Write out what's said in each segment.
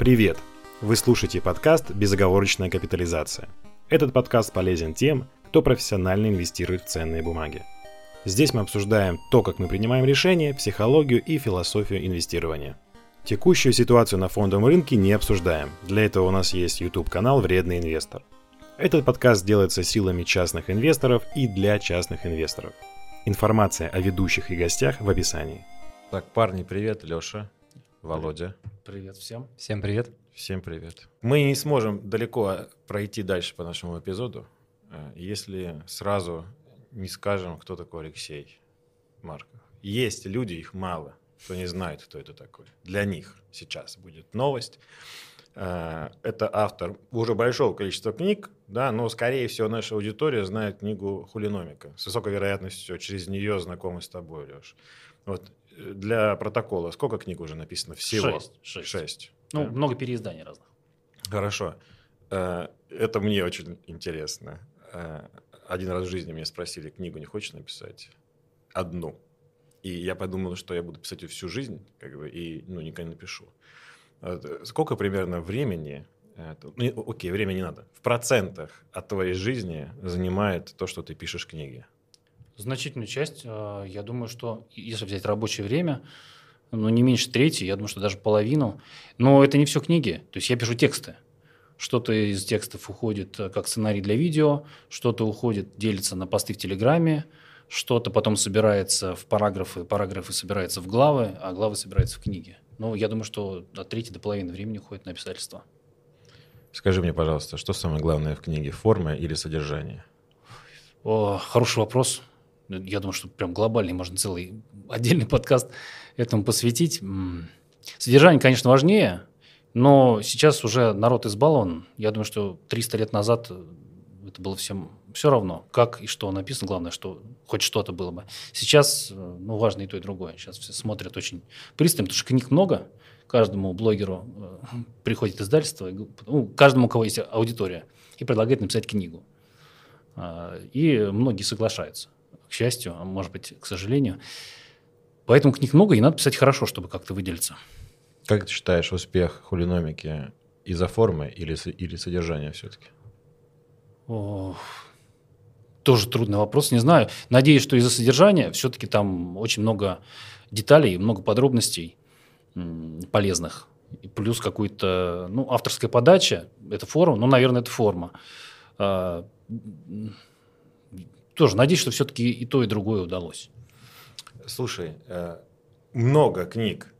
Привет! Вы слушаете подкаст «Безоговорочная капитализация». Этот подкаст полезен тем, кто профессионально инвестирует в ценные бумаги. Здесь мы обсуждаем то, как мы принимаем решения, психологию и философию инвестирования. Текущую ситуацию на фондовом рынке не обсуждаем. Для этого у нас есть YouTube-канал «Вредный инвестор». Этот подкаст делается силами частных инвесторов и для частных инвесторов. Информация о ведущих и гостях в описании. Так, парни, привет, Леша, Володя. Привет всем. Всем привет. Всем привет. Мы не сможем далеко пройти дальше по нашему эпизоду, э, если сразу не скажем, кто такой Алексей Марков. Есть люди, их мало, кто не знает, кто это такой. Для них сейчас будет новость. Э, это автор уже большого количества книг, да, но, скорее всего, наша аудитория знает книгу «Хулиномика». С высокой вероятностью через нее знакомы с тобой, Леш. Вот для протокола сколько книг уже написано всего? Шесть. Шесть. Шесть. Ну, Да. много переизданий разных. Хорошо. Э, Это мне очень интересно. Э, Один раз в жизни меня спросили, книгу не хочешь написать? Одну. И я подумал, что я буду писать ее всю жизнь, как бы, и ну, никогда не напишу. Э, Сколько примерно времени, ну, окей, времени не надо, в процентах от твоей жизни занимает то, что ты пишешь книги? Значительную часть, э, я думаю, что если взять рабочее время, ну, не меньше трети, я думаю, что даже половину. Но это не все книги. То есть я пишу тексты. Что-то из текстов уходит э, как сценарий для видео, что-то уходит, делится на посты в Телеграме, что-то потом собирается в параграфы, параграфы собираются в главы, а главы собираются в книги. Ну, я думаю, что от трети до половины времени уходит на писательство. Скажи мне, пожалуйста, что самое главное в книге, форма или содержание? О, хороший вопрос. Я думаю, что прям глобальный, можно целый отдельный подкаст этому посвятить. Содержание, конечно, важнее, но сейчас уже народ избалован. Я думаю, что 300 лет назад э, это было всем все равно, как и что написано. Главное, что хоть что-то было бы. Сейчас, э, ну, важно и то, и другое. Сейчас все смотрят очень пристально, потому что книг много. Каждому блогеру э, приходит издательство, ну, каждому, у кого есть аудитория, и предлагает написать книгу. А, И многие соглашаются, к счастью, а может быть, к сожалению. Поэтому книг много, и надо писать хорошо, чтобы как-то выделиться. Как ты считаешь успех хулиномики из-за формы или, или содержания все-таки? Ох, Тоже трудный вопрос, не знаю. Надеюсь, что из-за содержания все-таки там очень много деталей, много подробностей полезных. И плюс какой-то, ну, авторская подача, это форум, ну, наверное, это форма. Тоже надеюсь, что все-таки и то, и другое удалось. Слушай, э, много книг,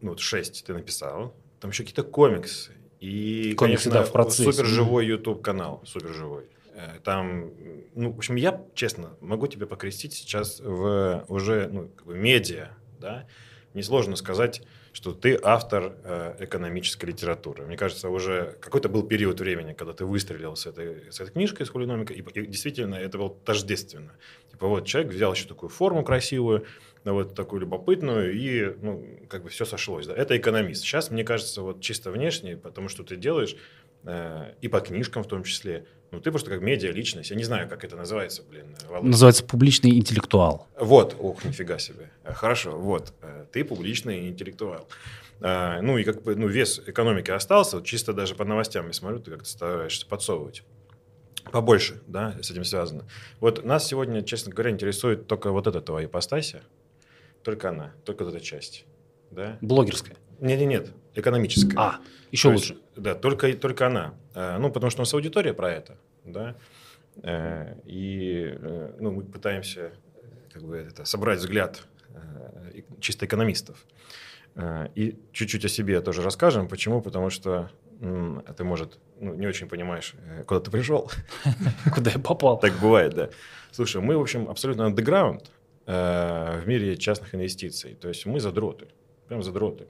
ну вот шесть ты написал, там еще какие-то комиксы. И, Комиксы, конечно, да, в процессе. суперживой YouTube канал, суперживой. Э, Там, ну, в общем, я, честно, могу тебя покрестить сейчас в уже, ну, как бы медиа, да. Несложно сказать, что ты автор э, экономической литературы. Мне кажется, уже какой-то был период времени, когда ты выстрелил с этой, с этой книжкой, с хулиномикой, и, и действительно это было тождественно. Типа вот человек взял еще такую форму красивую, ну, вот такую любопытную, и, ну, как бы все сошлось. Да? Это экономист. Сейчас, мне кажется, вот чисто внешне, потому что ты делаешь, и по книжкам в том числе, ну, ты просто как медиа-личность. Я не знаю, как это называется, блин, Володя. Называется публичный интеллектуал. Вот, ох, нифига себе. Э, Хорошо, вот, э, ты публичный интеллектуал. Ну и как бы ну, вес экономики остался, вот чисто даже по новостям я смотрю, ты как-то стараешься подсовывать. Побольше, да, с этим связано. Вот нас сегодня, честно говоря, интересует только вот эта твоя ипостася, только она, только вот эта часть, да? Блогерская. Нет, нет, нет, экономическая. А, еще То есть, лучше. Да, только, только она. Э, Ну, потому что у нас аудитория про это, да. Э, И э, ну, мы пытаемся как бы, это, собрать взгляд чисто экономистов. И чуть-чуть о себе тоже расскажем. Почему? Потому что ты, может, ну, не очень понимаешь, куда ты пришел. Куда я попал? Так бывает, да. Слушай, мы, в общем, абсолютно андеграунд в мире частных инвестиций. То есть мы задроты, прям задроты.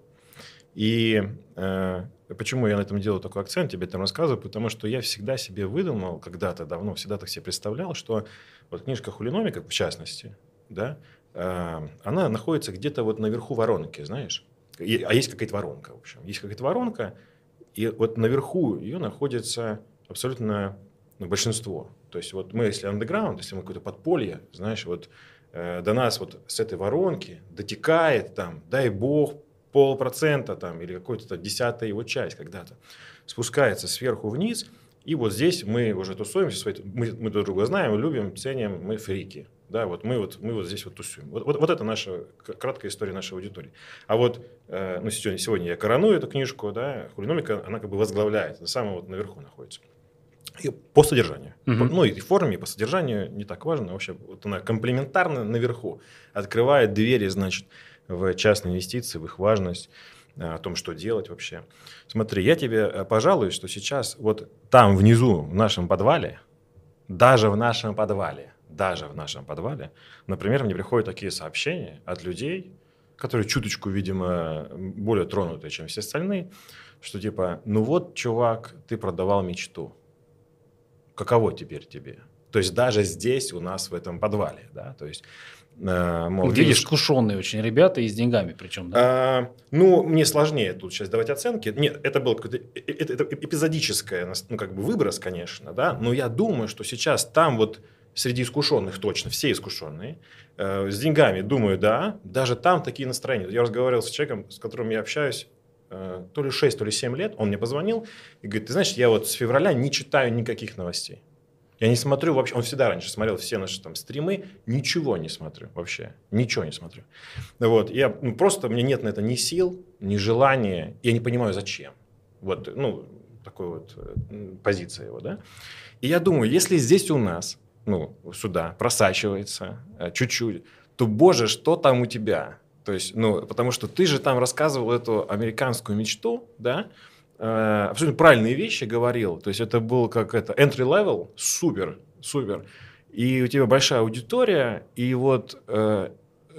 И э, почему я на этом делаю такой акцент, тебе там рассказываю, потому что я всегда себе выдумал, когда-то давно, всегда так себе представлял, что вот книжка «Хулиномика», в частности, да, э, она находится где-то вот наверху воронки, знаешь. И- а есть какая-то воронка, в общем. Есть какая-то воронка, и вот наверху ее находится абсолютно ну, большинство. То есть вот мы, если андеграунд, если мы какое-то подполье, знаешь, вот э, до нас вот с этой воронки дотекает там, дай бог, полпроцента там, или какой-то десятая его часть когда-то спускается сверху вниз, и вот здесь мы уже тусуемся, мы, мы друг друга знаем, любим, ценим, мы фрики. Да, вот мы вот, мы вот здесь вот тусуем. Вот, вот, вот это наша краткая история нашей аудитории. А вот э, ну, сегодня, сегодня я короную эту книжку, да, хулиномика, она как бы возглавляет, это самое вот наверху находится. И по содержанию. Угу. По, ну и форме, и по содержанию не так важно. Вообще вот она комплементарно наверху открывает двери, значит, в частные инвестиции, в их важность, э, о том, что делать вообще. Смотри, я тебе э, пожалуй, что сейчас вот там внизу, в нашем подвале, даже в нашем подвале, даже в нашем подвале, например, мне приходят такие сообщения от людей, которые чуточку, видимо, более тронутые, чем все остальные, что типа, ну вот, чувак, ты продавал мечту. Каково теперь тебе? То есть даже здесь у нас в этом подвале, да, то есть э, Мол, Где видишь, искушенные очень ребята и с деньгами причем, да? А, ну, мне сложнее тут сейчас давать оценки. Нет, это был какой-то это, это эпизодическое, ну, как бы выброс, конечно, да, но я думаю, что сейчас там вот среди искушенных точно, все искушенные, э, с деньгами, думаю, да, даже там такие настроения. Я разговаривал с человеком, с которым я общаюсь, э, то ли 6, то ли 7 лет, он мне позвонил и говорит, ты знаешь, я вот с февраля не читаю никаких новостей. Я не смотрю вообще, он всегда раньше смотрел все наши там стримы, ничего не смотрю вообще, ничего не смотрю. Вот, я ну, просто, мне нет на это ни сил, ни желания, я не понимаю, зачем. Вот, ну, такой вот э, позиция его, да. И я думаю, если здесь у нас ну, сюда просачивается э, чуть-чуть, то, боже, что там у тебя? То есть, ну, потому что ты же там рассказывал эту американскую мечту, да, э, абсолютно правильные вещи говорил. То есть это был как это entry level, супер, супер. И у тебя большая аудитория, и вот э,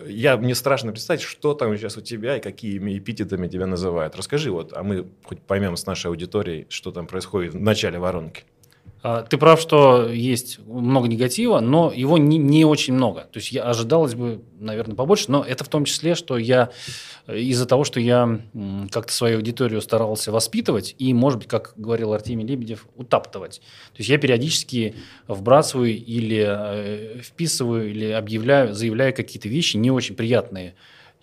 я, мне страшно представить, что там сейчас у тебя и какими эпитетами тебя называют. Расскажи вот, а мы хоть поймем с нашей аудиторией, что там происходит в начале воронки. А, ты прав, что есть много негатива, но его не, не очень много. То есть я ожидалось бы, наверное, побольше, но это в том числе, что я из-за того, что я как-то свою аудиторию старался воспитывать и, может быть, как говорил Артемий Лебедев, утаптывать. То есть я периодически вбрасываю или э, вписываю, или объявляю, заявляю какие-то вещи не очень приятные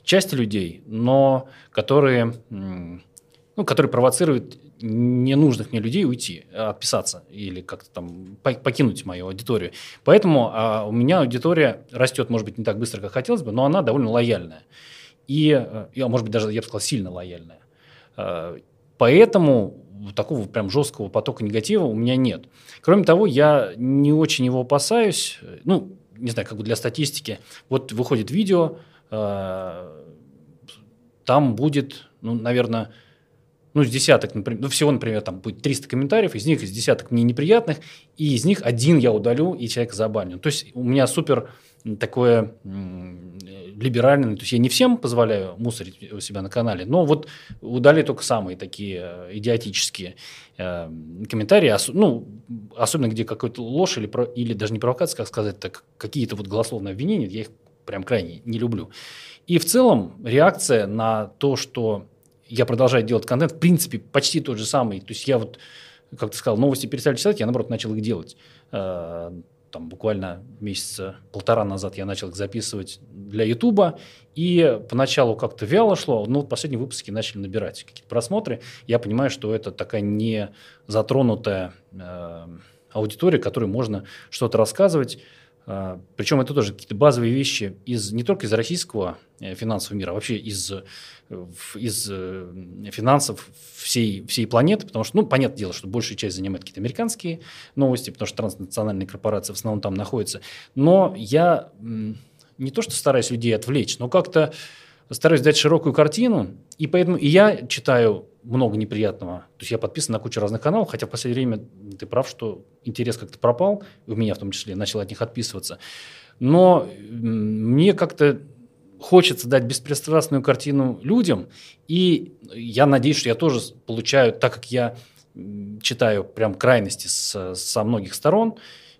части людей, но которые, ну, которые провоцируют ненужных мне людей уйти, отписаться или как-то там покинуть мою аудиторию. Поэтому а, у меня аудитория растет, может быть, не так быстро, как хотелось бы, но она довольно лояльная. И, и а может быть, даже, я бы сказал, сильно лояльная. А, поэтому такого прям жесткого потока негатива у меня нет. Кроме того, я не очень его опасаюсь. Ну, не знаю, как бы для статистики. Вот выходит видео, а, там будет, ну, наверное, ну, с десяток, например, ну, всего, например, там будет 300 комментариев, из них из десяток мне неприятных, и из них один я удалю, и человек забаню. То есть у меня супер такое либеральное, то есть я не всем позволяю мусорить у себя на канале, но вот удали только самые такие э, идиотические э, комментарии, ос, ну, особенно где какой-то ложь или, про, или даже не провокация, как сказать, так какие-то вот голословные обвинения, я их прям крайне не люблю. И в целом реакция на то, что я продолжаю делать контент, в принципе, почти тот же самый. То есть я вот, как ты сказал, новости перестали читать, я, наоборот, начал их делать. Э, там буквально месяца полтора назад я начал их записывать для Ютуба, и поначалу как-то вяло шло, но последние выпуски начали набирать какие-то просмотры. Я понимаю, что это такая не затронутая э, аудитория, которой можно что-то рассказывать. А, Причем это тоже какие-то базовые вещи из, не только из российского э, финансового мира, а вообще из, из э, финансов всей, всей планеты, потому что, ну, понятное дело, что большая часть занимает какие-то американские новости, потому что транснациональные корпорации в основном там находятся. Но я не то, что стараюсь людей отвлечь, но как-то стараюсь дать широкую картину, и поэтому и я читаю много неприятного. То есть я подписан на кучу разных каналов, хотя в последнее время ты прав, что интерес как-то пропал, у меня в том числе, начал от них отписываться. Но мне как-то хочется дать беспристрастную картину людям, и я надеюсь, что я тоже получаю, так как я читаю прям крайности с, со многих сторон,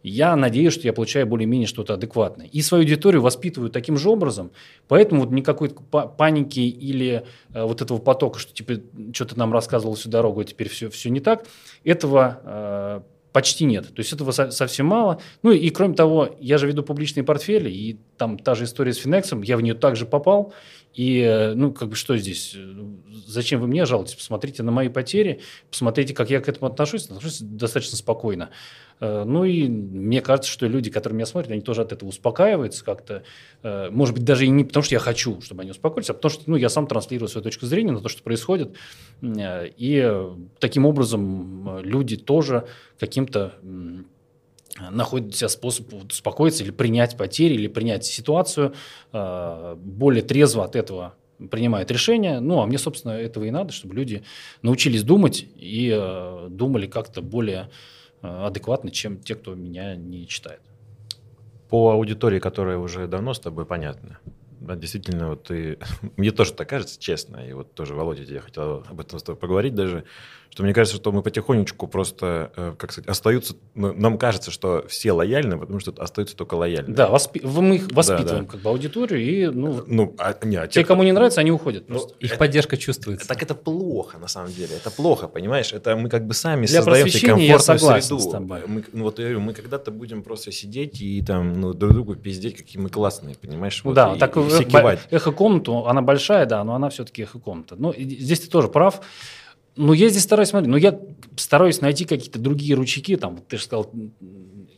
я надеюсь, что я получаю более-менее что-то адекватное. И свою аудиторию воспитываю таким же образом, поэтому вот никакой паники или э, вот этого потока, что типа что-то нам рассказывал всю дорогу, а теперь все, все не так, этого э, почти нет. То есть этого со- совсем мало. Ну и, кроме того, я же веду публичные портфели, и там та же история с Финексом, я в нее также попал, И, э, ну, как бы что здесь? Зачем вы мне жалуетесь? Посмотрите на мои потери, посмотрите, как я к этому отношусь. Отношусь достаточно спокойно. Э, ну и мне кажется, что люди, которые меня смотрят, они тоже от этого успокаиваются как-то. Э, может быть, даже и не потому, что я хочу, чтобы они успокоились, а потому что ну, я сам транслирую свою точку зрения на то, что происходит. И таким образом люди тоже каким-то находит себя способ успокоиться или принять потери, или принять ситуацию, э, более трезво от этого принимают решения. Ну, а мне, собственно, этого и надо, чтобы люди научились думать и э, думали как-то более э, адекватно, чем те, кто меня не читает. По аудитории, которая уже давно с тобой понятна, да, действительно, вот ты... Мне тоже так кажется, честно, и вот тоже, Володя, я хотел об этом с тобой поговорить даже, что мне кажется, что мы потихонечку просто, э, как сказать, остаются, нам кажется, что все лояльны, потому что остаются только лояльны. Да, воспи... мы их воспитываем да, да. как бы аудиторию, и ну, ну а, не, а те, те, кому не нравится, они уходят. Ну. Их это, поддержка чувствуется. Так это плохо, на самом деле, это плохо, понимаешь? Это мы как бы сами Для создаем себе комфортную среду. С тобой. Мы, ну, вот я говорю, мы когда-то будем просто сидеть и там ну, друг другу пиздеть, какие мы классные, понимаешь? Вот, да, и, так и все кивать. эхо-комнату, она большая, да, но она все-таки эхо-комната. Ну, здесь ты тоже прав. Ну, я здесь стараюсь смотреть, но я стараюсь найти какие-то другие ручейки, там, ты же сказал,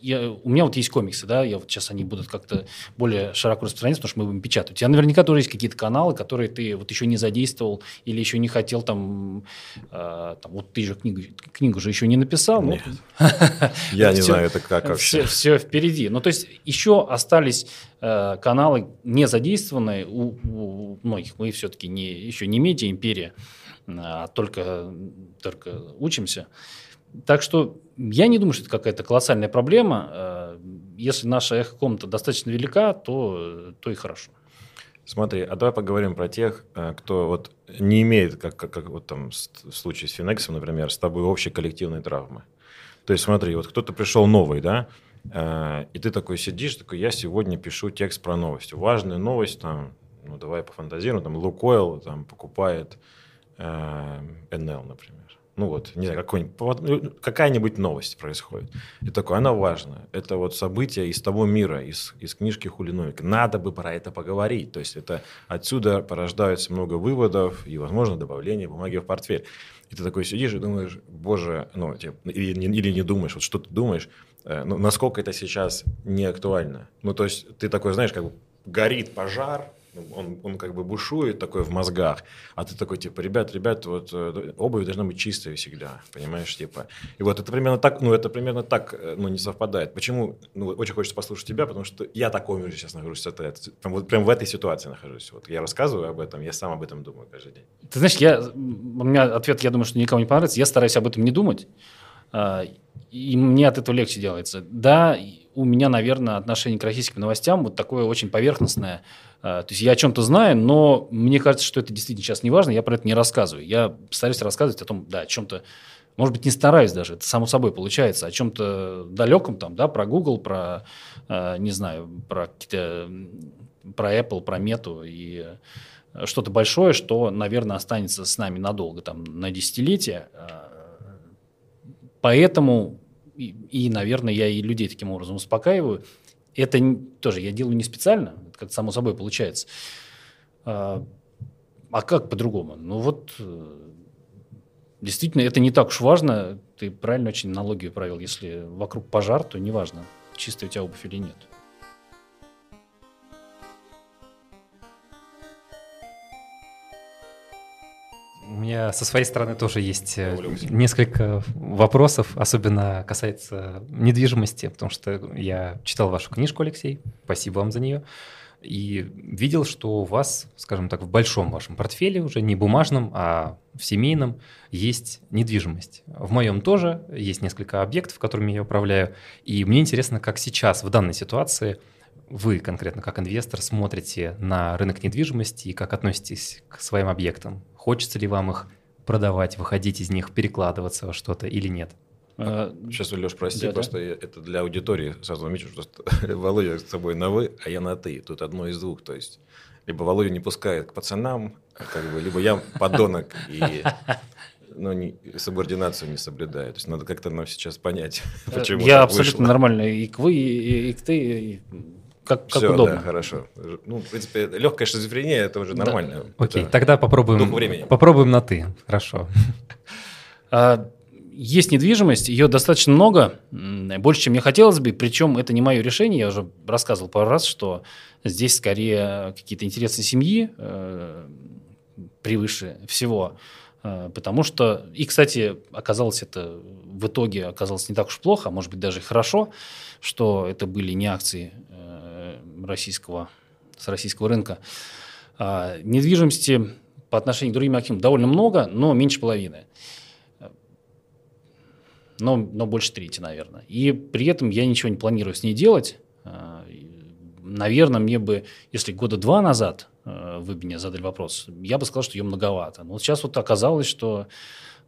я, у меня вот есть комиксы, да, я вот сейчас они будут как-то более широко распространяться, потому что мы будем печатать. У тебя наверняка тоже есть какие-то каналы, которые ты вот еще не задействовал или еще не хотел там, э, там вот ты же книгу, книгу же еще не написал. Нет. Я не знаю, это как вообще. Все впереди. Ну, то есть еще остались э, каналы не задействованные у многих. Мы все-таки не, еще не медиа-империя а только, только учимся. Так что я не думаю, что это какая-то колоссальная проблема. Э, если наша эхо-комната достаточно велика, то, то и хорошо. Смотри, а давай поговорим про тех, э, кто вот не имеет, как, как, как вот там в случае с Финексом, например, с тобой общей коллективной травмы. То есть смотри, вот кто-то пришел новый, да, э, и ты такой сидишь, такой, я сегодня пишу текст про новость. Важная новость, там, ну давай пофантазируем, там Лукойл там покупает НЛ, например. Ну вот, не знаю, ну, какая-нибудь новость происходит. И такое, она важна. Это вот событие из того мира, из, из книжки Хулиновика. Надо бы про это поговорить. То есть это отсюда порождается много выводов и, возможно, добавление бумаги в портфель. И ты такой сидишь и думаешь, боже, ну, типа, или, или не думаешь, вот что ты думаешь, э, ну, насколько это сейчас не актуально. Ну, то есть ты такой, знаешь, как бы горит пожар, он, он как бы бушует такой в мозгах, а ты такой, типа, ребят, ребят, вот э, обувь должна быть чистая всегда, понимаешь, типа. И вот это примерно так, ну, это примерно так, э, ну, не совпадает. Почему, ну, очень хочется послушать тебя, потому что я такой же сейчас нахожусь, это, прям, вот прям в этой ситуации нахожусь. Вот я рассказываю об этом, я сам об этом думаю каждый день. Ты знаешь, я, у меня ответ, я думаю, что никому не понравится, я стараюсь об этом не думать, а, и мне от этого легче делается. Да, у меня, наверное, отношение к российским новостям вот такое очень поверхностное, а, то есть я о чем-то знаю, но мне кажется, что это действительно сейчас не важно, я про это не рассказываю. Я стараюсь рассказывать о том, да, о чем-то, может быть, не стараюсь даже, это само собой получается, о чем-то далеком там, да, про Google, про, а, не знаю, про какие-то, про Apple, про Мету и что-то большое, что, наверное, останется с нами надолго, там, на десятилетия. Поэтому, и, и, наверное, я и людей таким образом успокаиваю. Это тоже я делаю не специально, как само собой получается. А, а как по-другому? Ну вот, э, действительно, это не так уж важно. Ты правильно очень налоги провел. Если вокруг пожар, то неважно, чистая у тебя обувь или нет. У меня со своей стороны тоже есть э, несколько вопросов, особенно касается недвижимости, потому что я читал вашу книжку, Алексей, спасибо вам за нее и видел, что у вас, скажем так, в большом вашем портфеле, уже не бумажном, а в семейном, есть недвижимость. В моем тоже есть несколько объектов, которыми я управляю. И мне интересно, как сейчас, в данной ситуации, вы конкретно как инвестор смотрите на рынок недвижимости и как относитесь к своим объектам? Хочется ли вам их продавать, выходить из них, перекладываться во что-то или нет? А, Сейчас, Леш, прости, да, просто да. это для аудитории сразу замечу, что Володя с тобой на «вы», а я на «ты». Тут одно из двух. То есть, либо Володя не пускает к пацанам, как бы, либо я подонок и ну, не, субординацию не соблюдаю. То есть надо как-то нам сейчас понять, почему. Я абсолютно вышло. нормально и к «вы», и, и к «ты». И как, как Все, удобно. да, хорошо. Ну, в принципе, легкая шизофрения это уже Да. нормально. Окей, Это- тогда попробуем, времени. попробуем на «ты». Хорошо. А, Есть недвижимость, ее достаточно много, больше, чем мне хотелось бы. Причем это не мое решение. Я уже рассказывал пару раз, что здесь скорее какие-то интересы семьи э, превыше всего. Э, Потому что, и, кстати, оказалось это в итоге оказалось не так уж плохо, а может быть даже и хорошо, что это были не акции э, российского, с российского рынка. А, Недвижимости по отношению к другим активам довольно много, но меньше половины но, но больше трети, наверное. И при этом я ничего не планирую с ней делать. А, Наверное, мне бы, если года два назад э, вы мне задали вопрос, я бы сказал, что ее многовато. Но вот сейчас вот оказалось, что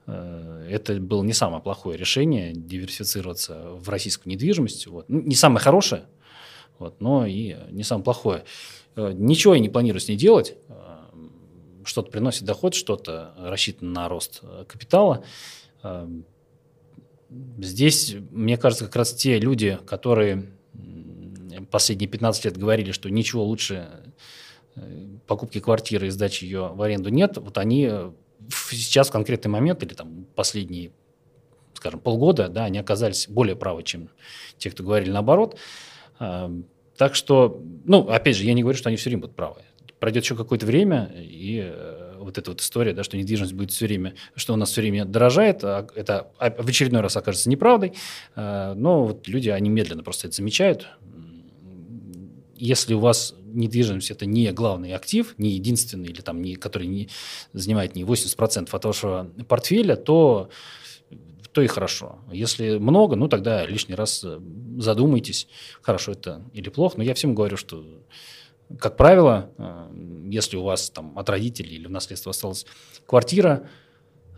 это было не самое плохое решение диверсифицироваться в российскую недвижимость. Вот. Ну, Не самое хорошее, вот, но и не самое плохое. Э, Ничего я не планирую с ней делать. Э, Что-то приносит доход, что-то рассчитано на рост э, капитала. Здесь, мне кажется, как раз те люди, которые последние 15 лет говорили, что ничего лучше покупки квартиры и сдачи ее в аренду нет, вот они сейчас в конкретный момент или там последние, скажем, полгода, да, они оказались более правы, чем те, кто говорили наоборот. Так что, ну, опять же, я не говорю, что они все время будут правы. Пройдет еще какое-то время, и э, вот эта вот история, да, что недвижимость будет все время, что у нас все время дорожает, а это в очередной раз окажется неправдой. А, Но вот люди, они медленно просто это замечают. Если у вас недвижимость это не главный актив, не единственный, или там, не, который не, занимает не 80% от вашего портфеля, то то и хорошо. Если много, ну тогда лишний раз э, задумайтесь, хорошо это или плохо. Но я всем говорю, что, как правило, э, если у вас там от родителей или в наследство осталась квартира,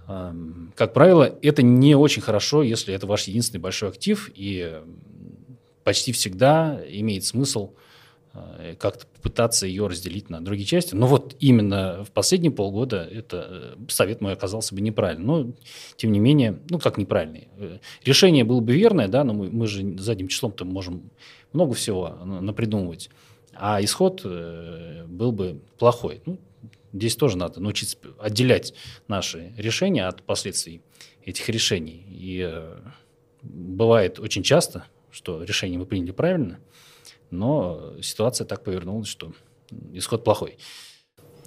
э, как правило, это не очень хорошо, если это ваш единственный большой актив, и почти всегда имеет смысл как-то попытаться ее разделить на другие части. Но вот именно в последние полгода это э, совет мой оказался бы неправильным. Но, тем не менее, ну, как неправильный. Э, Решение было бы верное, да, но мы, мы же задним числом-то можем много всего на- напридумывать. А исход э, был бы плохой. Ну, здесь тоже надо научиться отделять наши решения от последствий этих решений. И э, бывает очень часто, что решение мы приняли правильно, но ситуация так повернулась, что исход плохой.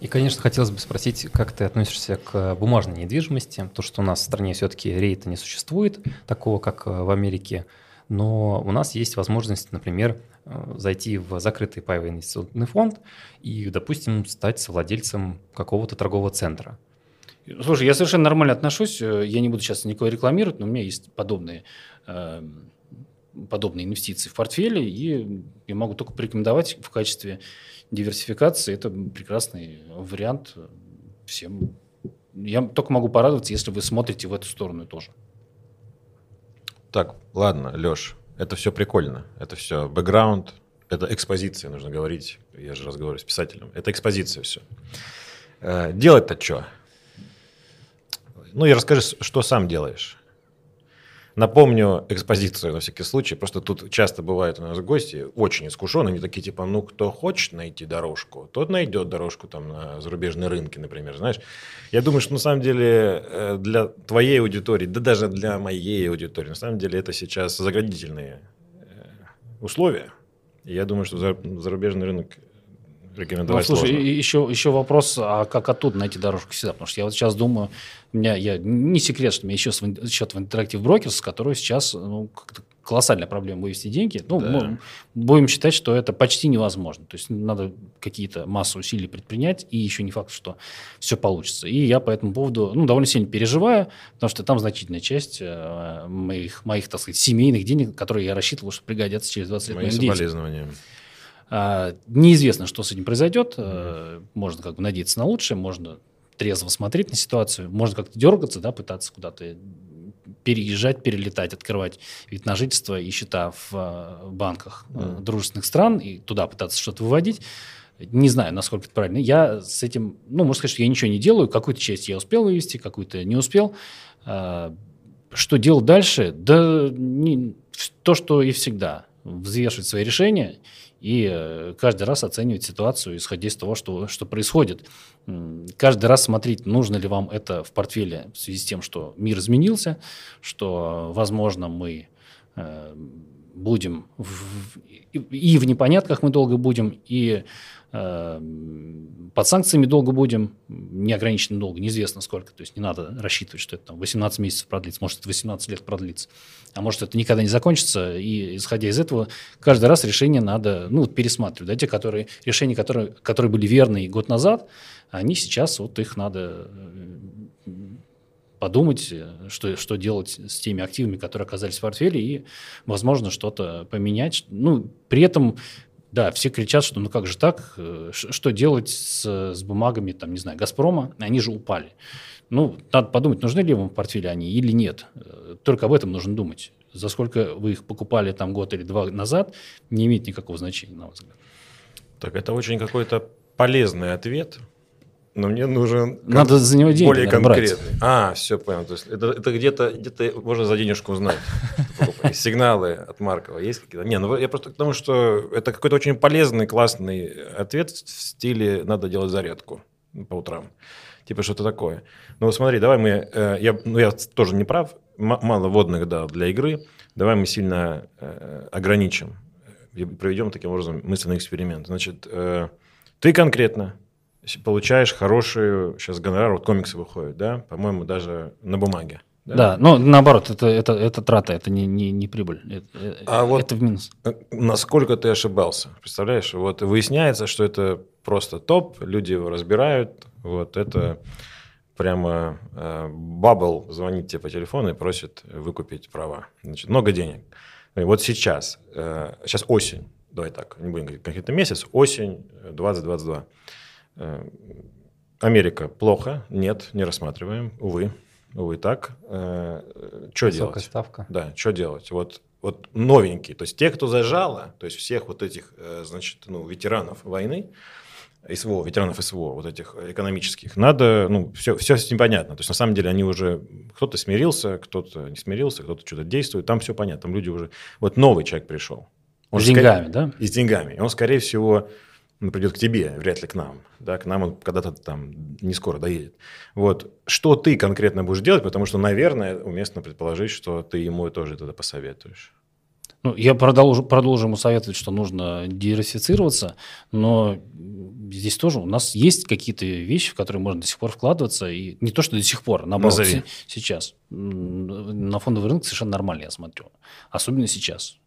И, конечно, хотелось бы спросить, как ты относишься к бумажной недвижимости, то, что у нас в стране все-таки рейта не существует, такого, как э, в Америке, но у нас есть возможность, например, э, зайти в закрытый паевый инвестиционный фонд и, допустим, стать совладельцем какого-то торгового центра. Слушай, я совершенно нормально отношусь. э, Я не буду сейчас никого рекламировать, но у меня есть подобные, э, подобные инвестиции в портфеле, и я могу только порекомендовать в качестве диверсификации. Это прекрасный вариант э, всем. Я только могу порадоваться, если вы смотрите в эту сторону тоже. Так, ладно, Леш, это все прикольно. Это все бэкграунд, это экспозиция, нужно говорить. Я же разговариваю с писателем. Это экспозиция все. Делать-то что? Ну и расскажи, что сам делаешь. Напомню экспозицию на всякий случай. Просто тут часто бывают у нас гости очень искушенные. Они такие типа, ну кто хочет найти дорожку, тот найдет дорожку там на зарубежные рынки, например. Знаешь, я думаю, что на самом деле э, для твоей аудитории, да даже для моей аудитории, на самом деле это сейчас заградительные э, условия. И я думаю, что за- зарубежный рынок Ну, рекомендовать слушай, сложно. еще, еще вопрос, а как оттуда найти дорожку сюда? Потому что я вот сейчас думаю, у меня я, не секрет, что у меня еще счет в Interactive Brokers, с которого сейчас ну, как-то колоссальная проблема вывести деньги. Ну, Да. мы будем считать, что это почти невозможно. То есть надо какие-то массу усилий предпринять, и еще не факт, что все получится. И я по этому поводу ну, довольно сильно переживаю, потому что там значительная часть э, моих, моих, так сказать, семейных денег, которые я рассчитывал, что пригодятся через 20 лет Мои моим детям. А, Неизвестно, что с этим произойдет. Э, Можно как бы надеяться на лучшее, можно трезво смотреть на ситуацию, можно как-то дергаться, да, пытаться куда-то переезжать, перелетать, открывать вид на жительство и счета в э, банках Мгм. дружественных стран и туда пытаться что-то выводить. Не знаю, насколько это правильно. Я с этим, ну, можно сказать, что я ничего не делаю. Какую-то часть я успел вывести, какую-то не успел. А, Что делать дальше? Да не- то, что и всегда. Взвешивать свои решения и э, каждый раз оценивать ситуацию, исходя из того, что, что происходит. Каждый раз смотреть, нужно ли вам это в портфеле в связи с тем, что мир изменился, что, возможно, мы э, будем в, и в непонятках мы долго будем, и под санкциями долго будем, неограниченно долго, неизвестно сколько. То есть не надо рассчитывать, что это там 18 месяцев продлится, может, это 18 лет продлится. А может, это никогда не закончится. И исходя из этого, каждый раз решение надо ну, пересматривать. Да, те которые, решения, которые, которые были верны год назад, они сейчас, вот их надо э, подумать, что, что делать с теми активами, которые оказались в портфеле, и, возможно, что-то поменять. Ну, при этом да, все кричат, что ну как же так, э, что делать с, с бумагами, там, не знаю, «Газпрома», они же упали. Ну, надо подумать, нужны ли вам в портфеле они или нет. Э, только об этом нужно думать. За сколько вы их покупали там год или два назад, не имеет никакого значения, на мой взгляд. Так, это очень какой-то полезный ответ – но мне нужен Надо за него деньги более конкретный. Брать. А, все понял. То есть это, это где-то где можно за денежку узнать. Сигналы от Маркова есть какие-то? Не, ну я просто к тому, что это какой-то очень полезный, классный ответ в стиле «надо делать зарядку по утрам». Типа что-то такое. Ну вот смотри, давай мы... Э, я, ну я тоже не прав. Мало водных, да, для игры. Давай мы сильно э, ограничим и проведем таким образом мысленный эксперимент. Значит, э, ты конкретно получаешь хорошую, сейчас гонорар, вот комиксы выходят, да, по-моему, даже на бумаге. Да, да но наоборот, это, это, это трата, это не, не, не прибыль, это, а это вот в минус. Насколько ты ошибался, представляешь? Вот выясняется, что это просто топ, люди его разбирают, вот это прямо э, Бабл звонит тебе по телефону и просит выкупить права. Значит, много денег. И вот сейчас, э, сейчас осень, давай так, не будем говорить конкретно месяц, осень 2022. Э, Америка плохо, нет, не рассматриваем, увы, увы так. Э, что делать? ставка. Да, что делать? Вот, вот новенькие, то есть те, кто зажало, то есть всех вот этих, э, значит, ну, ветеранов войны, СВО, ветеранов СВО, вот этих экономических, надо, ну, все, все с ним понятно. То есть, на самом деле, они уже, кто-то смирился, кто-то не смирился, кто-то что-то действует, там все понятно, там люди уже, вот новый человек пришел. Он с деньгами, скорее, да? И с деньгами. Он, скорее всего, он придет к тебе, вряд ли к нам. Да, к нам он когда-то там не скоро доедет. Вот. Что ты конкретно будешь делать? Потому что, наверное, уместно предположить, что ты ему тоже это посоветуешь. Ну, я продолжу, продолжу ему советовать, что нужно диверсифицироваться, но здесь тоже у нас есть какие-то вещи, в которые можно до сих пор вкладываться, и не то, что до сих пор, наоборот, Назови. сейчас. На фондовый рынок совершенно нормально я смотрю, особенно сейчас.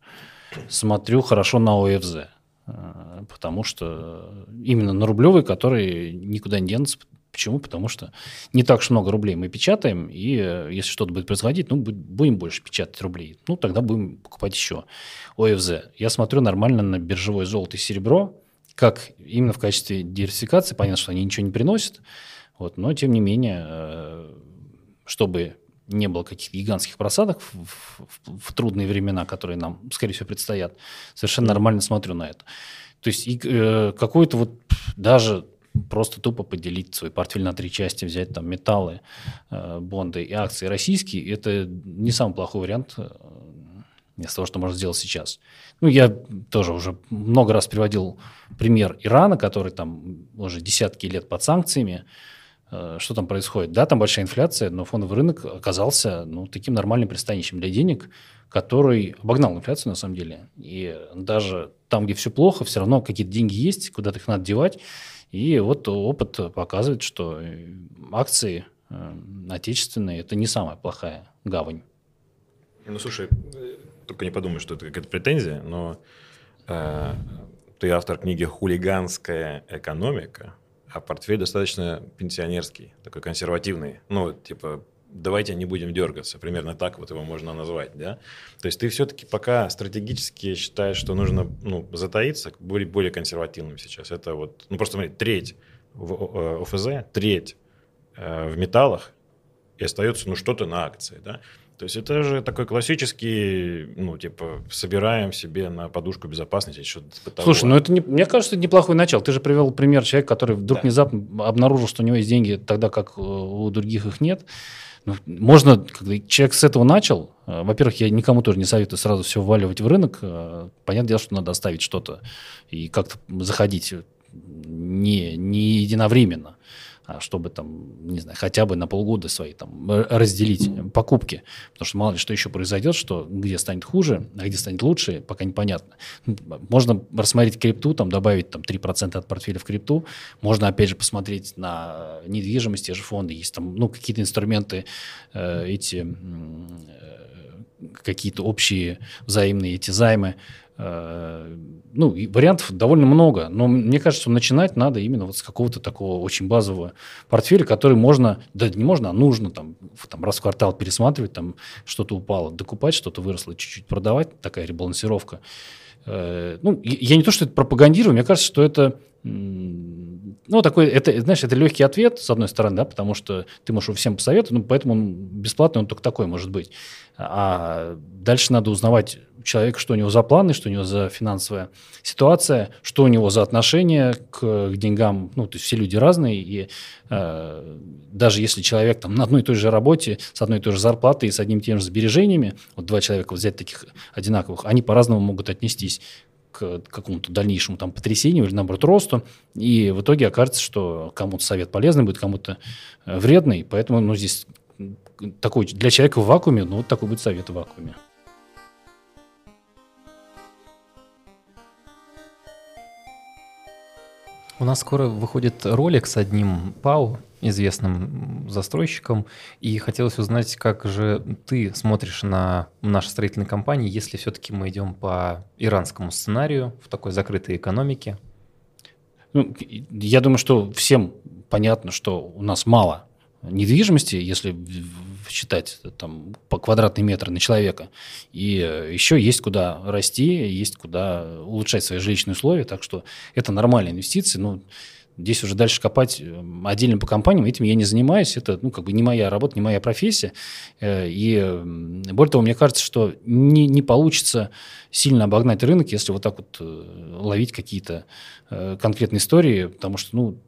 Смотрю хорошо на ОФЗ. Э, потому что именно на рублевый, который никуда не денется. Почему? Потому что не так уж много рублей мы печатаем, и э, если что-то будет происходить, ну, будем больше печатать рублей. Ну, тогда будем покупать еще. ОФЗ. Я смотрю нормально на биржевое золото и серебро, как именно в качестве диверсификации. Понятно, что они ничего не приносят, вот, но тем не менее, э, чтобы не было каких-то гигантских просадок в, в, в трудные времена, которые нам, скорее всего, предстоят, совершенно нормально смотрю на это. То есть и, э, какой-то вот даже просто тупо поделить свой портфель на три части, взять там металлы, э, бонды и акции российские, это не самый плохой вариант э, из того, что можно сделать сейчас. Ну, я тоже уже много раз приводил пример Ирана, который там уже десятки лет под санкциями, Э, что там происходит. Да, там большая инфляция, но фондовый рынок оказался ну, таким нормальным пристанищем для денег, который обогнал инфляцию на самом деле. И даже там, где все плохо, все равно какие-то деньги есть, куда-то их надо девать. И вот опыт показывает, что акции э, отечественные – это не самая плохая гавань. Ну, слушай, только не подумай, что это какая-то претензия, но э, ты автор книги «Хулиганская экономика», а портфель достаточно пенсионерский, такой консервативный. Ну, типа, давайте не будем дергаться. Примерно так вот его можно назвать, да? То есть ты все-таки пока стратегически считаешь, что нужно ну, затаиться, быть более консервативным сейчас. Это вот, ну просто смотри, треть в э, ОФЗ, треть э, в металлах, и остается ну что-то на акции, да. То есть это же такой классический, ну, типа, собираем себе на подушку безопасности что-то типа Слушай, ну это, не, мне кажется, это неплохое начало. Ты же привел пример человека, который вдруг да. внезапно обнаружил, что у него есть деньги тогда, как э, у других их нет. Ну, можно, когда человек с этого начал, э, во-первых, я никому тоже не советую сразу все вваливать в рынок. Э, понятное дело, что надо оставить что-то и как-то заходить не, не единовременно. А, чтобы там, не знаю, хотя бы на полгода свои там разделить покупки. Потому что мало ли что еще произойдет, что где станет хуже, а где станет лучше, пока непонятно. Ну, можно рассмотреть крипту, там добавить там 3% от портфеля в крипту. Можно опять же посмотреть на недвижимость, те же фонды. Есть там ну, какие-то инструменты, э, эти э, какие-то общие взаимные эти займы, Э, ну, вариантов довольно много, но мне кажется, начинать надо именно вот с какого-то такого очень базового портфеля, который можно, да не можно, а нужно там, там раз в квартал пересматривать, там что-то упало, докупать, что-то выросло, чуть-чуть продавать, такая ребалансировка. Э, ну, я не то, что это пропагандирую, мне кажется, что это ну, такой, это, знаешь, это легкий ответ, с одной стороны, да, потому что ты можешь всем посоветовать, ну, поэтому он бесплатный, он только такой может быть. А дальше надо узнавать человека, что у него за планы, что у него за финансовая ситуация, что у него за отношение к, к деньгам. Ну, то есть все люди разные, и э, даже если человек там на одной и той же работе, с одной и той же зарплатой и с одним и теми же сбережениями, вот два человека взять таких одинаковых, они по-разному могут отнестись к какому-то дальнейшему там потрясению или, наоборот, росту. И в итоге окажется, что кому-то совет полезный будет, кому-то э, вредный. Поэтому ну, здесь такой для человека в вакууме, ну, вот такой будет совет в вакууме. У нас скоро выходит ролик с одним ПАУ, известным застройщиком, и хотелось узнать, как же ты смотришь на наши строительные компании, если все-таки мы идем по иранскому сценарию в такой закрытой экономике? Ну, я думаю, что всем понятно, что у нас мало недвижимости, если считать там, по квадратный метр на человека. И э, еще есть куда расти, есть куда улучшать свои жилищные условия. Так что это нормальные инвестиции. Ну, здесь уже дальше копать э, отдельно по компаниям, этим я не занимаюсь. Это ну, как бы не моя работа, не моя профессия. Э, и более того, мне кажется, что не, не получится сильно обогнать рынок, если вот так вот ловить какие-то конкретные истории, потому что, ну,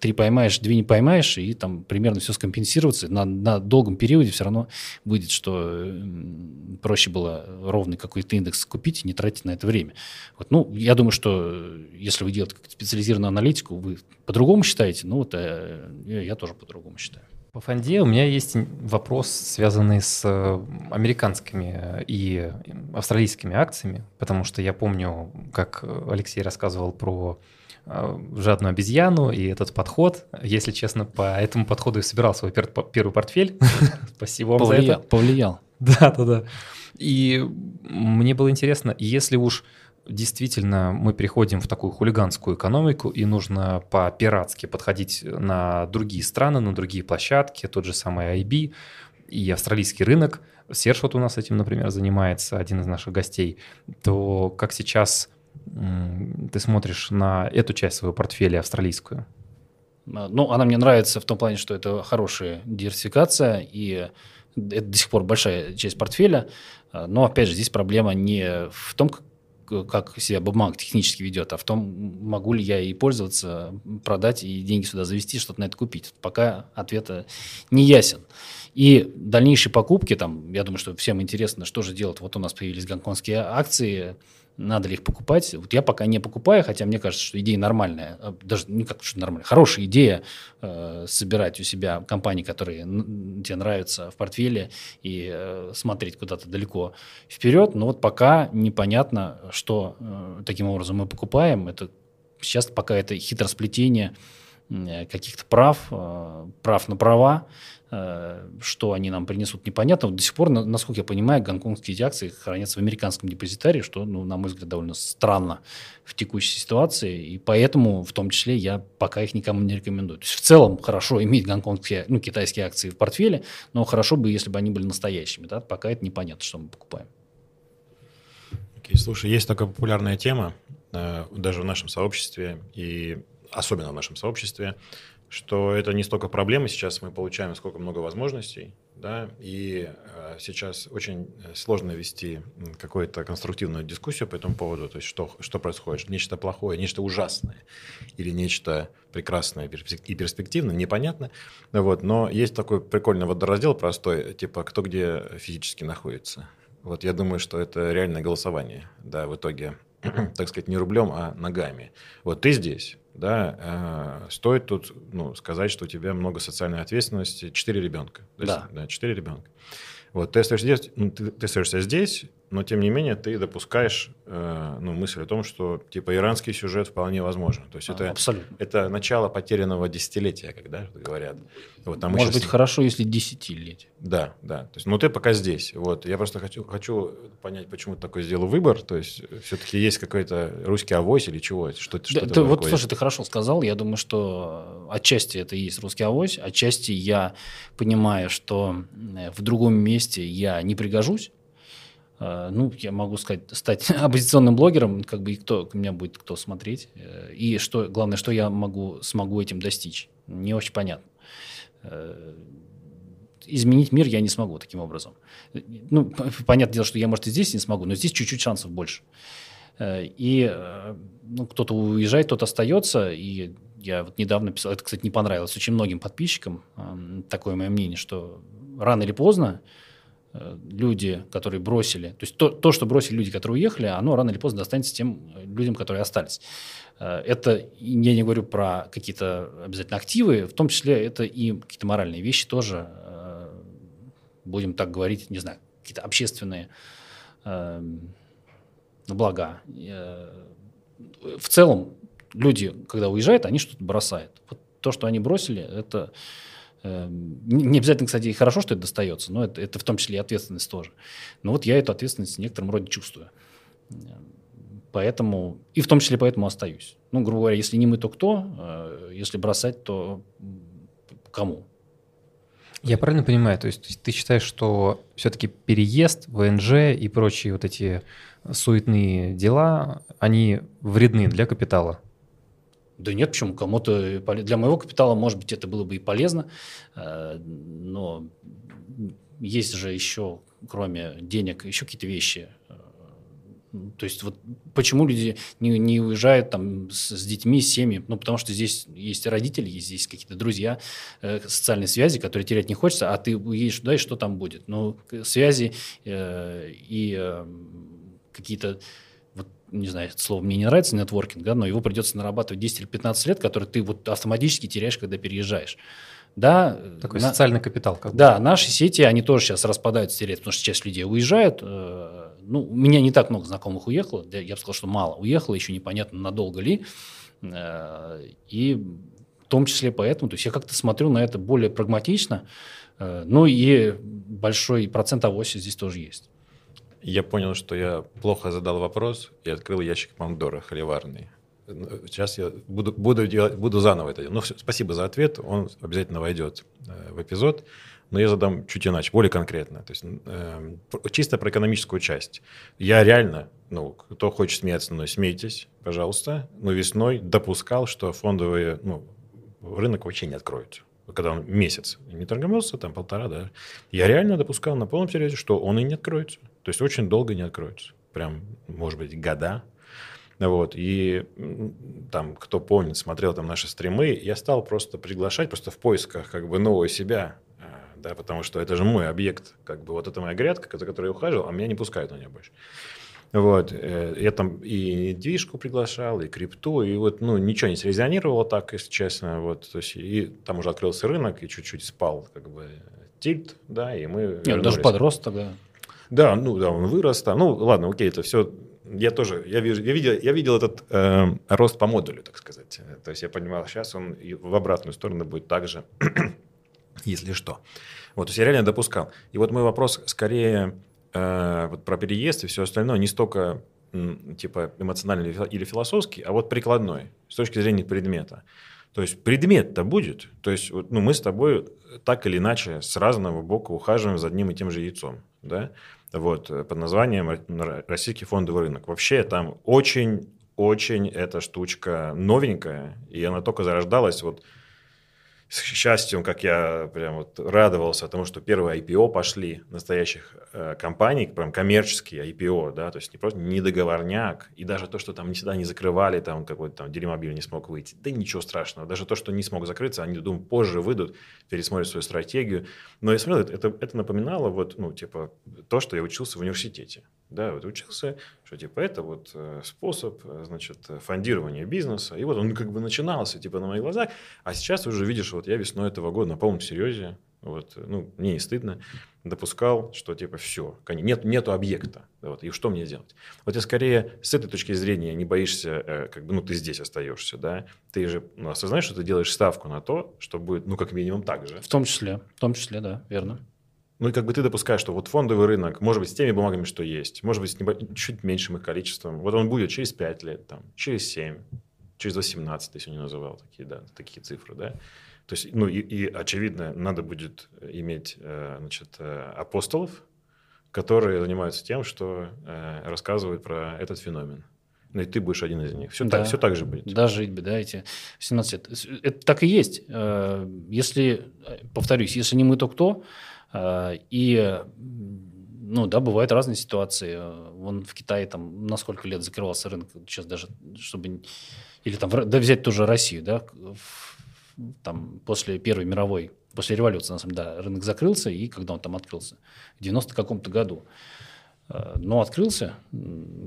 три поймаешь, две не поймаешь, и там примерно все скомпенсироваться. На, на долгом периоде все равно выйдет, что проще было ровный какой-то индекс купить и не тратить на это время. Вот, ну, я думаю, что если вы делаете специализированную аналитику, вы по-другому считаете, ну, вот э, я тоже по-другому считаю. По фонде у меня есть вопрос, связанный с э, американскими и австралийскими акциями, потому что я помню, как Алексей рассказывал про Э, жадную обезьяну и этот подход. Если честно, по этому подходу я собирал свой пер первый портфель. Спасибо вам повлиял, за это. Повлиял. Да, да, да. И мне было интересно, если уж действительно мы переходим в такую хулиганскую экономику, и нужно по-пиратски подходить на другие страны, на другие площадки, тот же самый IB и австралийский рынок. Серж вот у нас этим, например, занимается, один из наших гостей. То как сейчас ты смотришь на эту часть своего портфеля австралийскую? А, ну, она мне нравится в том плане, что это хорошая диверсификация, и это до сих пор большая часть портфеля. А, но, опять же, здесь проблема не в том, как себя бумаг технически ведет, а в том, могу ли я и пользоваться, продать и деньги сюда завести, что-то на это купить. Пока ответа не ясен. И дальнейшие покупки, там, я думаю, что всем интересно, что же делать. Вот у нас появились гонконгские акции, надо ли их покупать. Вот я пока не покупаю, хотя мне кажется, что идея нормальная, а, даже не как что нормальная, хорошая идея э, собирать у себя компании, которые тебе нравятся в портфеле и э, смотреть куда-то далеко вперед. Но вот пока непонятно, что э, таким образом мы покупаем. Это сейчас пока это хитросплетение э, каких-то прав, э, прав на права, Э, что они нам принесут, непонятно. До сих пор, насколько я понимаю, гонконгские эти акции хранятся в американском депозитарии, что, ну, на мой взгляд, довольно странно в текущей ситуации. И поэтому, в том числе, я пока их никому не рекомендую. То есть, в целом, хорошо иметь гонконгские, ну, китайские акции в портфеле, но хорошо бы, если бы они были настоящими. Да? Пока это непонятно, что мы покупаем. Okay, слушай, есть такая популярная тема, э, даже в нашем сообществе, и особенно в нашем сообществе, что это не столько проблемы сейчас мы получаем, сколько много возможностей, да, и э, сейчас очень сложно вести какую-то конструктивную дискуссию по этому поводу, то есть что, что происходит, нечто плохое, нечто ужасное или нечто прекрасное и перспективное, непонятно, вот, но есть такой прикольный водораздел простой, типа кто где физически находится. Вот я думаю, что это реальное голосование, да, в итоге, так сказать, не рублем, а ногами. Вот ты здесь, да, э, стоит тут ну, сказать, что у тебя много социальной ответственности, четыре ребенка. Да. Да, четыре ребенка. Вот ты остаешься здесь, ну, ты, ты остаешься здесь, но тем не менее ты допускаешь э, ну, мысль о том, что типа иранский сюжет вполне возможен. То есть это, Абсолютно. это начало потерянного десятилетия, когда говорят. Вот, там Может быть, сейчас... хорошо, если десятилетие. Да, да. То есть, ну ты пока здесь. Вот. Я просто хочу, хочу понять, почему ты такой сделал выбор. То есть все-таки есть какой-то русский авось или чего? Что, что да, ты, вот, слушай, ты хорошо сказал. Я думаю, что отчасти это и есть русский авось, отчасти я понимаю, что э, в другом месте я не пригожусь, Э, ну, я могу сказать, стать оппозиционным блогером, как бы и кто, меня будет кто смотреть. Э, и что, главное, что я могу, смогу этим достичь. Не очень понятно. Э, изменить мир я не смогу таким образом. Ну, понятное дело, что я, может, и здесь не смогу, но здесь чуть-чуть шансов больше. И ну, кто-то уезжает, кто-то остается, и я вот недавно писал, это, кстати, не понравилось очень многим подписчикам, такое мое мнение, что рано или поздно Э, люди, которые бросили, то есть то, то, что бросили люди, которые уехали, оно рано или поздно достанется тем э, людям, которые остались. Э, это, я не говорю про какие-то обязательно активы, в том числе это и какие-то моральные вещи тоже, будем так говорить, не знаю, какие-то общественные блага. В целом люди, когда уезжают, они что-то бросают. Вот то, что они бросили, это Эм, не обязательно, кстати, и хорошо, что это достается, но это, это в том числе и ответственность тоже. Но вот я эту ответственность в некотором роде чувствую. Поэтому, и в том числе поэтому остаюсь. Ну, грубо говоря, если не мы, то кто? Э, если бросать, то кому? Я правильно понимаю, то есть ты считаешь, что все-таки переезд, ВНЖ и прочие вот эти суетные дела, они вредны для капитала? Да нет, почему? Кому-то для моего капитала, может быть, это было бы и полезно, э, но есть же еще, кроме денег, еще какие-то вещи. То есть вот почему люди не, не уезжают там с, с детьми, с семьями? Ну, потому что здесь есть родители, есть здесь какие-то друзья, э, социальные связи, которые терять не хочется, а ты уедешь туда, и что там будет? Ну, связи э, и э, какие-то не знаю, это слово мне не нравится, нетворкинг, да, но его придется нарабатывать 10 или 15 лет, который ты вот автоматически теряешь, когда переезжаешь. Да, Такой на... социальный капитал. Как да, бы. наши сети, они тоже сейчас распадаются, теряют, потому что часть людей уезжают. Э, ну, у меня не так много знакомых уехало, я бы сказал, что мало уехало, еще непонятно, надолго ли. Э, и в том числе поэтому, то есть я как-то смотрю на это более прагматично, э, ну и большой процент авоси здесь тоже есть я понял, что я плохо задал вопрос и открыл ящик Пандоры холиварный. Сейчас я буду, буду, делать, буду заново это делать. Ну, спасибо за ответ, он обязательно войдет э, в эпизод, но я задам чуть иначе, более конкретно. То есть э, чисто про экономическую часть. Я реально, ну, кто хочет смеяться, но смейтесь, пожалуйста, но весной допускал, что фондовые, ну, рынок вообще не откроется когда он месяц не торговался, там полтора, да, я реально допускал на полном серьезе, что он и не откроется. То есть очень долго не откроется. Прям, может быть, года. Вот, и там, кто помнит, смотрел там наши стримы, я стал просто приглашать, просто в поисках как бы нового себя, э, да, потому что это же мой объект, как бы вот это моя грядка, за которой я ухаживал, а меня не пускают на нее больше. Вот, э, я там и недвижку приглашал, и крипту, и вот, ну, ничего не срезонировало так, если честно, вот, то есть, и там уже открылся рынок, и чуть-чуть спал, как бы, тильт, да, и мы Нет, даже подрос тогда. Да, ну, да, он вырос там, ну, ладно, окей, это все, я тоже, я, вижу, я, видел, я видел этот э, рост по модулю, так сказать, то есть я понимал, сейчас он в обратную сторону будет так же, если что. Вот, то есть я реально допускал. И вот мой вопрос скорее Э, вот про переезд и все остальное не столько типа эмоциональный или философский, а вот прикладной с точки зрения предмета. То есть предмет-то будет. То есть вот, ну, мы с тобой так или иначе с разного бока ухаживаем за одним и тем же яйцом. Да? Вот, под названием «Российский фондовый рынок». Вообще там очень-очень эта штучка новенькая, и она только зарождалась вот с счастьем, как я прям вот радовался тому, что первые IPO пошли настоящих э, компаний, прям коммерческие IPO, да, то есть не просто не договорняк, и даже то, что там всегда не закрывали, там какой-то там Делимобиль не смог выйти, да ничего страшного, даже то, что не смог закрыться, они, думаю, позже выйдут, пересмотрят свою стратегию, но я смотрел, это, это напоминало вот, ну, типа, то, что я учился в университете, да, вот учился, что типа это вот э, способ, э, значит, фондирования бизнеса. И вот он как бы начинался типа на моих глазах, а сейчас уже видишь, вот я весной этого года на полном серьезе, вот, ну, мне не стыдно, допускал, что типа все, нет, нету объекта, вот, и что мне делать? Вот я скорее с этой точки зрения не боишься, э, как бы, ну, ты здесь остаешься, да, ты же ну, осознаешь, что ты делаешь ставку на то, что будет, ну, как минимум так же. В том числе, в том числе, да, верно. Ну и как бы ты допускаешь, что вот фондовый рынок, может быть, с теми бумагами, что есть, может быть, с небо... чуть меньшим их количеством. Вот он будет через 5 лет, там, через 7, через 18, ты сегодня называл такие, да, такие цифры, да. То есть, ну и, и очевидно, надо будет иметь, э, значит, э, апостолов, которые занимаются тем, что э, рассказывают про этот феномен. Ну и ты будешь один из них. Все, да. так, все так же будет. Да, жить бы, да, эти 17 лет. Это так и есть. Если, повторюсь, если не мы, то кто? А, и ну да, бывают разные ситуации. Вон в Китае там на сколько лет закрывался рынок, сейчас даже, чтобы... Или там, да взять тоже Россию, да, там после Первой мировой, после революции, на самом деле, да, рынок закрылся, и когда он там открылся? В 90 каком-то году. А, но открылся,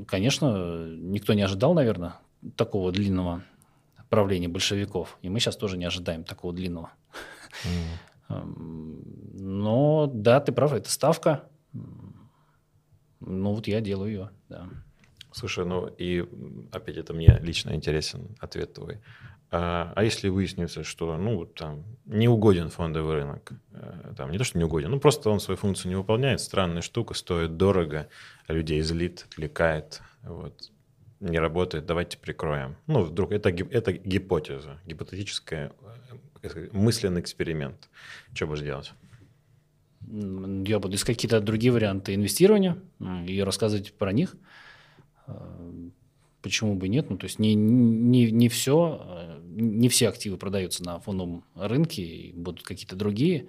конечно, никто не ожидал, наверное, такого длинного правления большевиков. И мы сейчас тоже не ожидаем такого длинного. Mm. Но да, ты прав, это ставка. Ну вот я делаю ее, да. Слушай, ну и опять это мне лично интересен ответ твой. А, а если выяснится, что ну там не угоден фондовый рынок, э, там не то что не угоден, ну просто он свою функцию не выполняет, странная штука, стоит дорого, людей злит, отвлекает, вот не работает, давайте прикроем. Ну вдруг это это гипотеза, гипотетическая мысленный эксперимент. Что будешь делать? Я буду искать какие-то другие варианты инвестирования и рассказывать про них. А, почему бы нет? Ну, то есть не, не, не все, а, не все активы продаются на фондовом рынке, будут какие-то другие.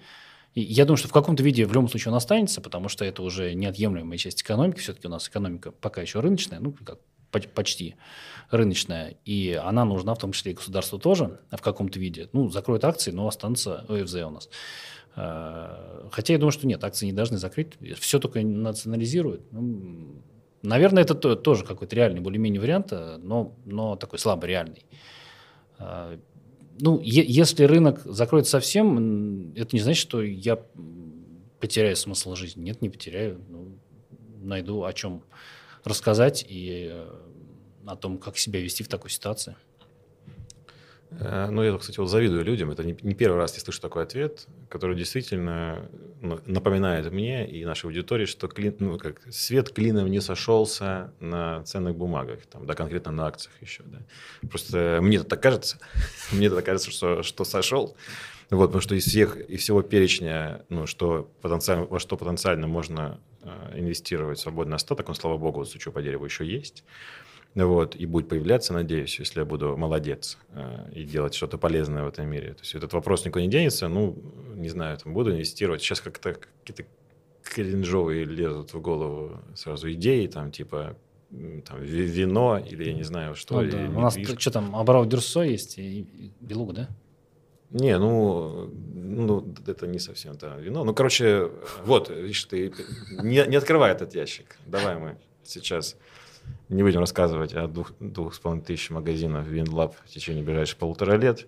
И я думаю, что в каком-то виде в любом случае он останется, потому что это уже неотъемлемая часть экономики. Все-таки у нас экономика пока еще рыночная, ну, как почти рыночная, и она нужна в том числе и государству тоже в каком-то виде. Ну, закроют акции, но останутся ОФЗ у нас. А, хотя я думаю, что нет, акции не должны закрыть, все только национализируют. Ну, наверное, это тоже какой-то реальный более-менее вариант, но, но такой слабо реальный. А, ну, если рынок закроет совсем, это не значит, что я потеряю смысл жизни. Нет, не потеряю. Ну, найду о чем рассказать и э, о том, как себя вести в такой ситуации. Э, ну, я, кстати, вот завидую людям. Это не, не первый раз я слышу такой ответ, который действительно ну, напоминает мне и нашей аудитории, что клин, ну, как, свет клином не сошелся на ценных бумагах, там, да, конкретно на акциях еще. Да. Просто мне это так кажется, мне это кажется, что, что сошел. Вот, потому что из всех из всего перечня, ну, что потенциально, во что потенциально можно инвестировать свободный остаток, он, слава богу, стучу по дереву, еще есть. Вот, и будет появляться, надеюсь, если я буду молодец э, и делать что-то полезное в этом мире. То есть этот вопрос никуда не денется, ну, не знаю, там, буду инвестировать. Сейчас как-то какие-то кринжовые лезут в голову сразу идеи, там, типа, там, вино или я не знаю что. Ну, да. У нас что там, Абрау Дюрсо есть и Белуга, да? Не, ну, ну, это не совсем то вино. Ну, короче, вот, видишь, ты не, не открывай этот ящик. Давай мы сейчас не будем рассказывать о двух, двух с половиной тысяч магазинов WinLab в течение ближайших полутора лет.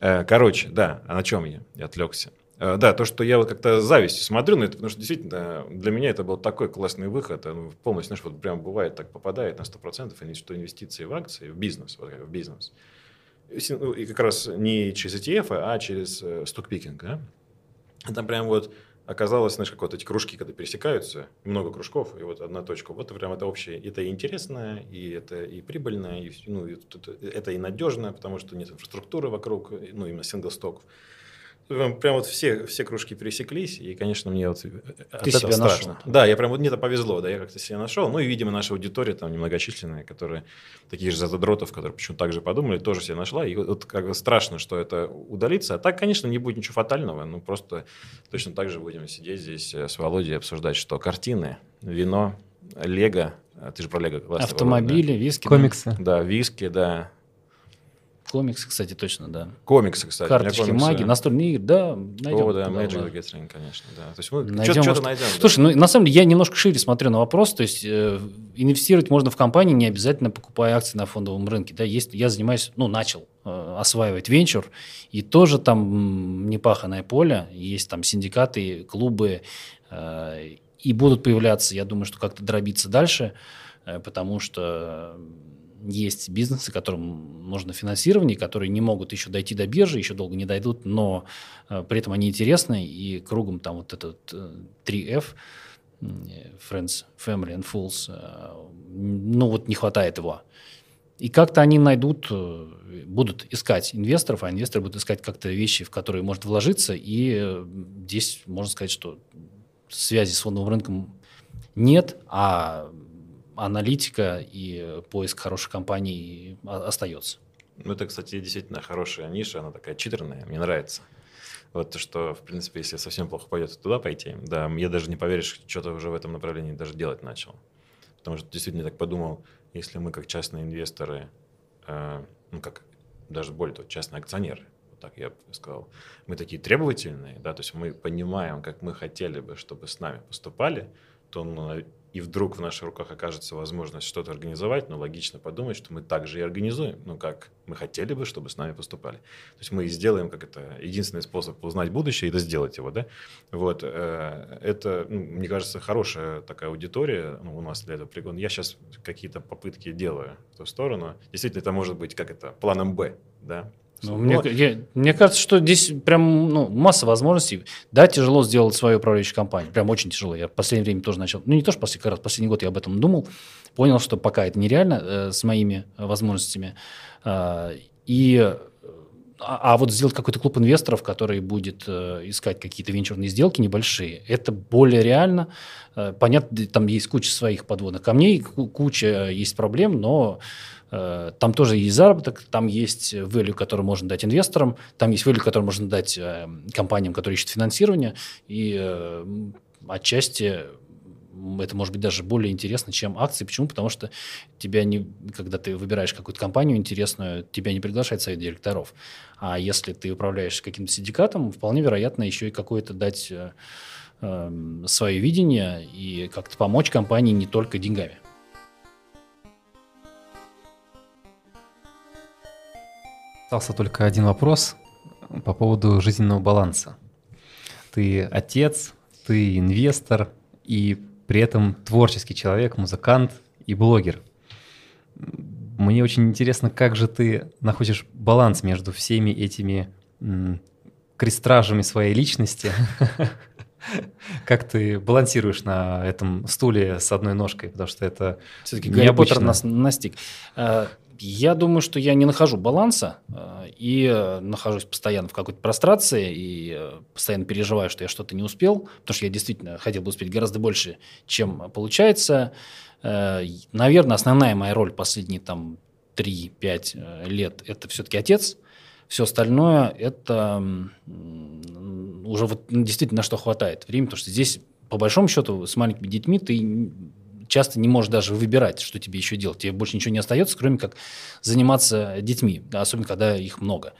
Э, короче, да, а на чем я? Я отвлекся. Э, да, то, что я вот как-то завистью смотрю на это, потому что действительно для меня это был такой классный выход. Полностью, знаешь, вот прям бывает так попадает на 100%, что инвестиции в акции, в бизнес, вот, в бизнес – и как раз не через ETF, а через э, стокпикинг. Да? Там прям вот оказалось, знаешь, как вот эти кружки, когда пересекаются, много кружков, и вот одна точка. Вот прям это общее. Это и интересно, и это и прибыльно, и, ну, и это и надежно, потому что нет инфраструктуры вокруг, ну, именно сингл-стоков. Прям вот все, все кружки пересеклись, и, конечно, мне вот от Ты этого страшно. Нашел. Да, я прям вот мне это повезло, да, я как-то себя нашел. Ну и, видимо, наша аудитория там немногочисленная, которые такие же задротов, которые почему-то так же подумали, тоже себя нашла. И вот как бы страшно, что это удалится. А так, конечно, не будет ничего фатального. Ну просто точно так же будем сидеть здесь э, с Володей обсуждать, что картины, вино, лего, а ты же про лего Автомобили, да? виски. Комиксы. Да, виски, да. Комиксы, кстати, точно, да. Комиксы, кстати. Карточки комиксы... магии, настольные игры, да, найдем. О, да, Magic the Gathering, конечно, да. То есть мы найдем, что-то найдем. Слушай, да. ну на самом деле я немножко шире смотрю на вопрос, то есть э, инвестировать можно в компании, не обязательно покупая акции на фондовом рынке, да, есть, я занимаюсь, ну, начал э, осваивать венчур, и тоже там непаханное поле, есть там синдикаты, клубы, э, и будут появляться, я думаю, что как-то дробиться дальше, э, потому что есть бизнесы, которым нужно финансирование, которые не могут еще дойти до биржи, еще долго не дойдут, но э, при этом они интересны, и кругом там вот этот э, 3F, Friends, Family and Fools, э, ну вот не хватает его. И как-то они найдут, э, будут искать инвесторов, а инвесторы будут искать как-то вещи, в которые может вложиться, и э, здесь можно сказать, что связи с фондовым рынком нет, а аналитика и поиск хороших компаний остается. Ну, это, кстати, действительно хорошая ниша, она такая читерная, мне нравится. Вот то, что, в принципе, если совсем плохо пойдет, туда пойти. Да, я даже не поверишь, что-то уже в этом направлении даже делать начал. Потому что действительно я так подумал, если мы как частные инвесторы, э, ну как даже более того, частные акционеры, вот так я бы сказал, мы такие требовательные, да, то есть мы понимаем, как мы хотели бы, чтобы с нами поступали, то ну, и вдруг в наших руках окажется возможность что-то организовать, но логично подумать, что мы также и организуем, ну, как мы хотели бы, чтобы с нами поступали. То есть мы сделаем, как это, единственный способ узнать будущее, это сделать его, да. Вот, э, это, ну, мне кажется, хорошая такая аудитория, ну, у нас для этого пригодна. Я сейчас какие-то попытки делаю в ту сторону. Действительно, это может быть, как это, планом «Б», да, ну, мне, я, мне кажется, что здесь прям ну, масса возможностей. Да, тяжело сделать свою управляющую компанию. Прям очень тяжело. Я в последнее время тоже начал. Ну, не то, что последний раз, последний год я об этом думал. Понял, что пока это нереально э, с моими возможностями. Э, и а, а вот сделать какой-то клуб инвесторов, который будет э, искать какие-то венчурные сделки небольшие, это более реально. Э, понятно, там есть куча своих подводных камней, куча есть проблем, но Э, там тоже есть заработок, там есть value, который можно дать инвесторам, там есть value, который можно дать э, компаниям, которые ищут финансирование, и э, отчасти это может быть даже более интересно, чем акции. Почему? Потому что тебя не, когда ты выбираешь какую-то компанию интересную, тебя не приглашает совет директоров. А если ты управляешь каким-то синдикатом, вполне вероятно еще и какое-то дать э, свое видение и как-то помочь компании не только деньгами. Остался только один вопрос по поводу жизненного баланса. Ты отец, ты инвестор и при этом творческий человек, музыкант и блогер. Мне очень интересно, как же ты находишь баланс между всеми этими крестражами своей личности. Как ты балансируешь на этом стуле с одной ножкой, потому что это Все-таки Гарри Поттер нас настиг. Я думаю, что я не нахожу баланса э, и э, нахожусь постоянно в какой-то прострации и э, постоянно переживаю, что я что-то не успел, потому что я действительно хотел бы успеть гораздо больше, чем получается. Наверное, основная моя роль последние там 3-5 лет – это все-таки отец. Все остальное – это уже вот действительно на что хватает времени, потому что здесь, по большому счету, с маленькими детьми ты часто не можешь даже выбирать, что тебе еще делать. Тебе больше ничего не остается, кроме как заниматься детьми, особенно когда их много.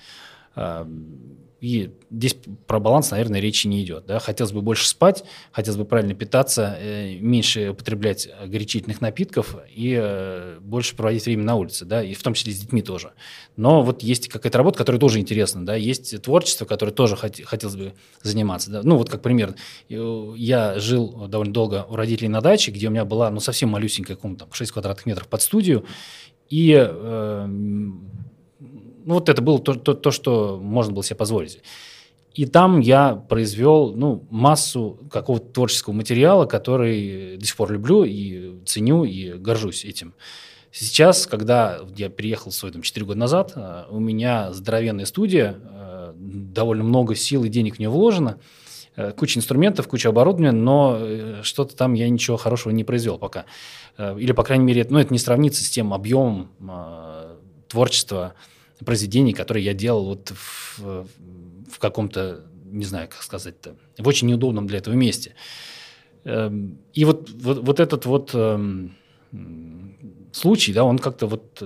И здесь про баланс, наверное, речи не идет. Да? Хотелось бы больше спать, хотелось бы правильно питаться, э, меньше употреблять горячительных напитков и э, больше проводить время на улице, да? и в том числе с детьми тоже. Но вот есть какая-то работа, которая тоже интересна, да? есть творчество, которое тоже хот- хотелось бы заниматься. Да? Ну вот как пример, я жил довольно долго у родителей на даче, где у меня была ну, совсем малюсенькая комната, 6 квадратных метров под студию, и э, ну, вот это было то, то, то, что можно было себе позволить. И там я произвел ну, массу какого-то творческого материала, который до сих пор люблю и ценю, и горжусь этим. Сейчас, когда я переехал свой там, 4 года назад, э, у меня здоровенная студия, э, довольно много сил и денег в нее вложено, э, куча инструментов, куча оборудования, но что-то там я ничего хорошего не произвел пока. Или, по крайней мере, ну, это не сравнится с тем объемом творчества, произведений, которые я делал вот в, в каком-то, не знаю, как сказать-то, в очень неудобном для этого месте. Эм, и вот, вот, вот этот вот эм, случай, да, он как-то вот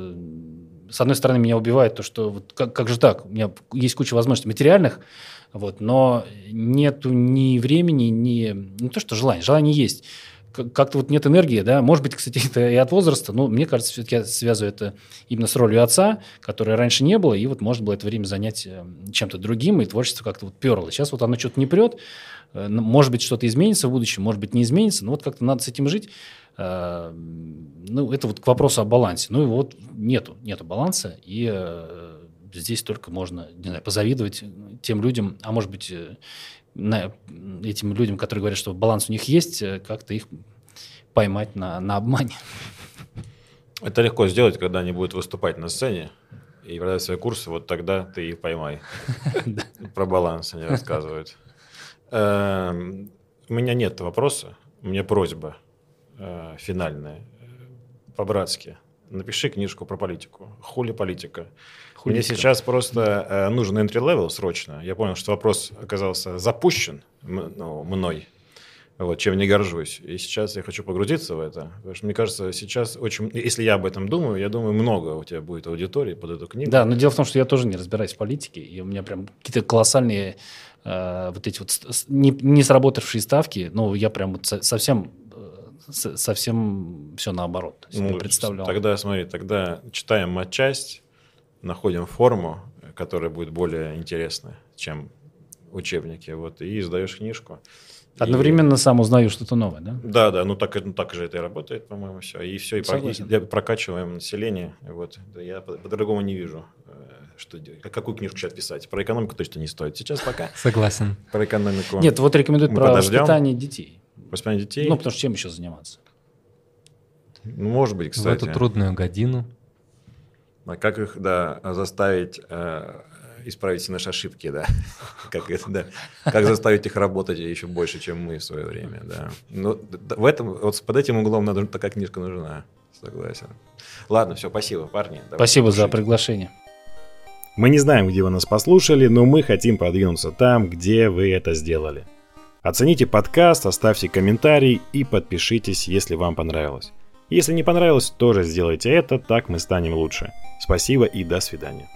с одной стороны, меня убивает то, что вот как, как же так, у меня есть куча возможностей материальных, вот, но нету ни времени, ни не то, что желания, желание есть. Как-то вот нет энергии, да, может быть, кстати, это и от возраста, но мне кажется, все-таки я связываю это именно с ролью отца, которой раньше не было, и вот можно было это время занять э, чем-то другим, и творчество как-то вот перло. Сейчас вот оно что-то не прет, э, может быть, что-то изменится в будущем, может быть, не изменится, но вот как-то надо с этим жить. Э, ну, это вот к вопросу о балансе. Ну, и вот нету, нету баланса, и здесь только можно, не знаю, позавидовать тем людям, а может быть, на, этим людям, которые говорят, что баланс у них есть, как-то их поймать на, на обмане. Это легко сделать, когда они будут выступать на сцене и продать свои курсы, вот тогда ты их поймай. Про баланс они рассказывают. Эм, у меня нет вопроса, у меня просьба – э, финальное, э, по-братски. Напиши книжку про политику. Хули политика. Мне сейчас просто э, нужен entry-level срочно. Я понял, что вопрос оказался запущен ну, мной, вот, чем не горжусь. И сейчас я хочу погрузиться в это. Потому что мне кажется, сейчас очень... Если я об этом думаю, я думаю, много у тебя будет аудитории под эту книгу. Да, но дело в том, что я тоже не разбираюсь в политике, и у меня прям какие-то колоссальные э, вот эти вот не, не сработавшие ставки, ну, я прям вот совсем совсем все наоборот. Ну, представлял. Тогда, смотри, тогда читаем матчасть, находим форму, которая будет более интересная, чем учебники, вот, и издаешь книжку. Одновременно и... сам узнаю что-то новое, да? Да, да, ну так, ну так же это и работает, по-моему, все. И все, и, про, и прокачиваем население. Вот. Я по-другому не вижу, э, что делать. Какую книжку сейчас писать? Про экономику точно не стоит. Сейчас пока. Согласен. Про экономику. Нет, вот рекомендуют про подождем. воспитание детей. Воспитание детей? Ну, потому что чем еще заниматься? Ну, может быть, кстати. В эту трудную годину. А как их, да, заставить э, исправить наши ошибки, да? как, это, да? как заставить их работать еще больше, чем мы в свое время, да? Ну, в этом, вот под этим углом надо, такая книжка нужна, согласен. Ладно, все, спасибо, парни. Спасибо за приглашение. Мы не знаем, где вы нас послушали, но мы хотим продвинуться там, где вы это сделали. Оцените подкаст, оставьте комментарий и подпишитесь, если вам понравилось. Если не понравилось, тоже сделайте это, так мы станем лучше. Спасибо и до свидания.